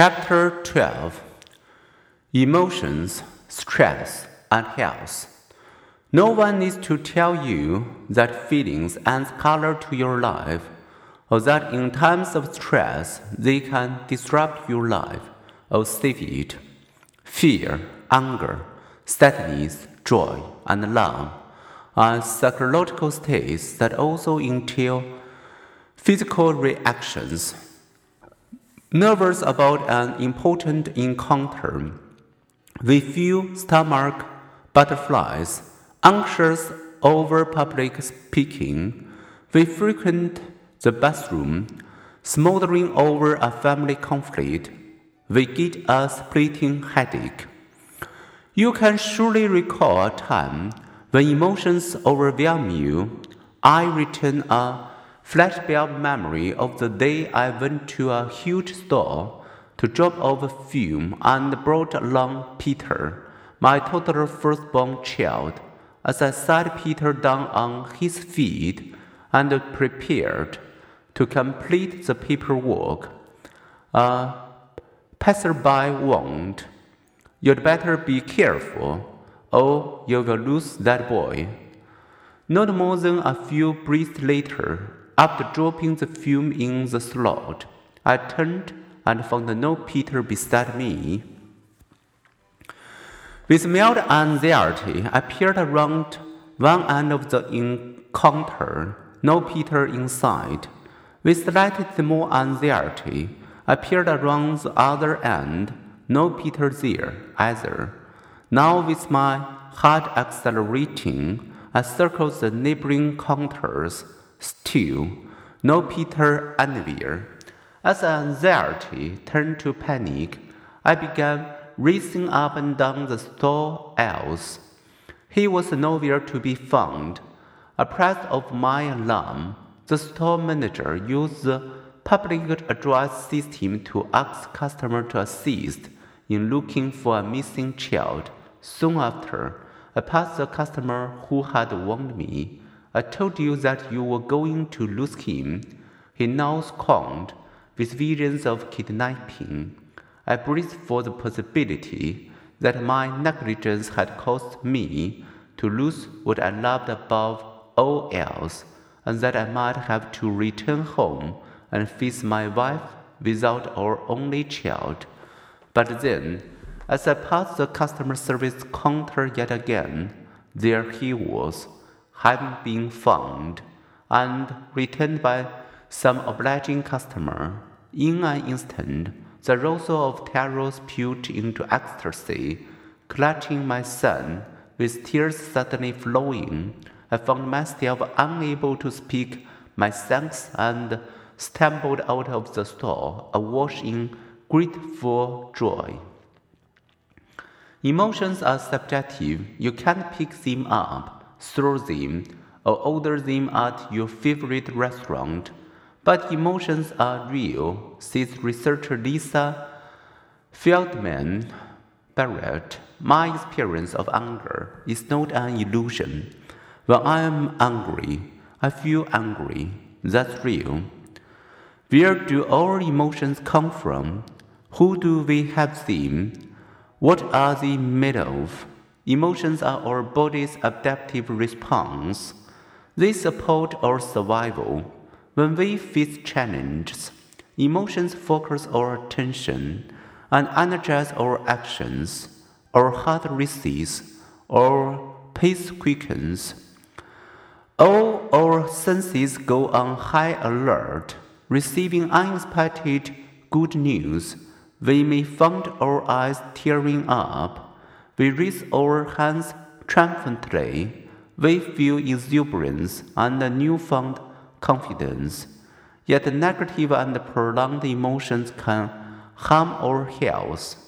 Chapter 12 Emotions, Stress, and Health. No one needs to tell you that feelings add color to your life, or that in times of stress they can disrupt your life or save it. Fear, anger, sadness, joy, and love are psychological states that also entail physical reactions. Nervous about an important encounter, we feel stomach butterflies, anxious over public speaking, we frequent the bathroom, smoldering over a family conflict, we get a splitting headache. You can surely recall a time when emotions overwhelm you. I return a flashback memory of the day I went to a huge store to drop off a film and brought along Peter, my toddler firstborn child. As I sat Peter down on his feet and prepared to complete the paperwork, a passerby warned, You'd better be careful, or you will lose that boy. Not more than a few breaths later, after dropping the film in the slot, I turned and found no Peter beside me. With mild anxiety, I peered around one end of the encounter, no Peter inside. With slightly more anxiety, I peered around the other end, no Peter there either. Now, with my heart accelerating, I circled the neighboring counters. Still, no Peter anywhere. As anxiety turned to panic, I began racing up and down the store aisles. He was nowhere to be found. Apprised of my alarm, the store manager used the public address system to ask customers to assist in looking for a missing child. Soon after, I passed the customer who had warned me. I told you that you were going to lose him. He now scorned, with visions of kidnapping. I breathed for the possibility that my negligence had caused me to lose what I loved above all else, and that I might have to return home and face my wife without our only child. But then, as I passed the customer service counter yet again, there he was, having been found and returned by some obliging customer. In an instant, the Rousseau of terror spewed into ecstasy, clutching my son, with tears suddenly flowing. I found myself unable to speak my thanks and stumbled out of the store, awash in grateful joy. Emotions are subjective. You can't pick them up, throw them, or order them at your favorite restaurant. But emotions are real, says researcher Lisa Feldman Barrett. My experience of anger is not an illusion. When I am angry, I feel angry. That's real. Where do our emotions come from? Who do we have them? What are they made of? Emotions are our body's adaptive response. They support our survival. When we face challenges, emotions focus our attention and energize our actions. Our heart races, our pace quickens. All our senses go on high alert, receiving unexpected good news we may find our eyes tearing up. We raise our hands triumphantly. We feel exuberance and newfound confidence. Yet negative and prolonged emotions can harm our health.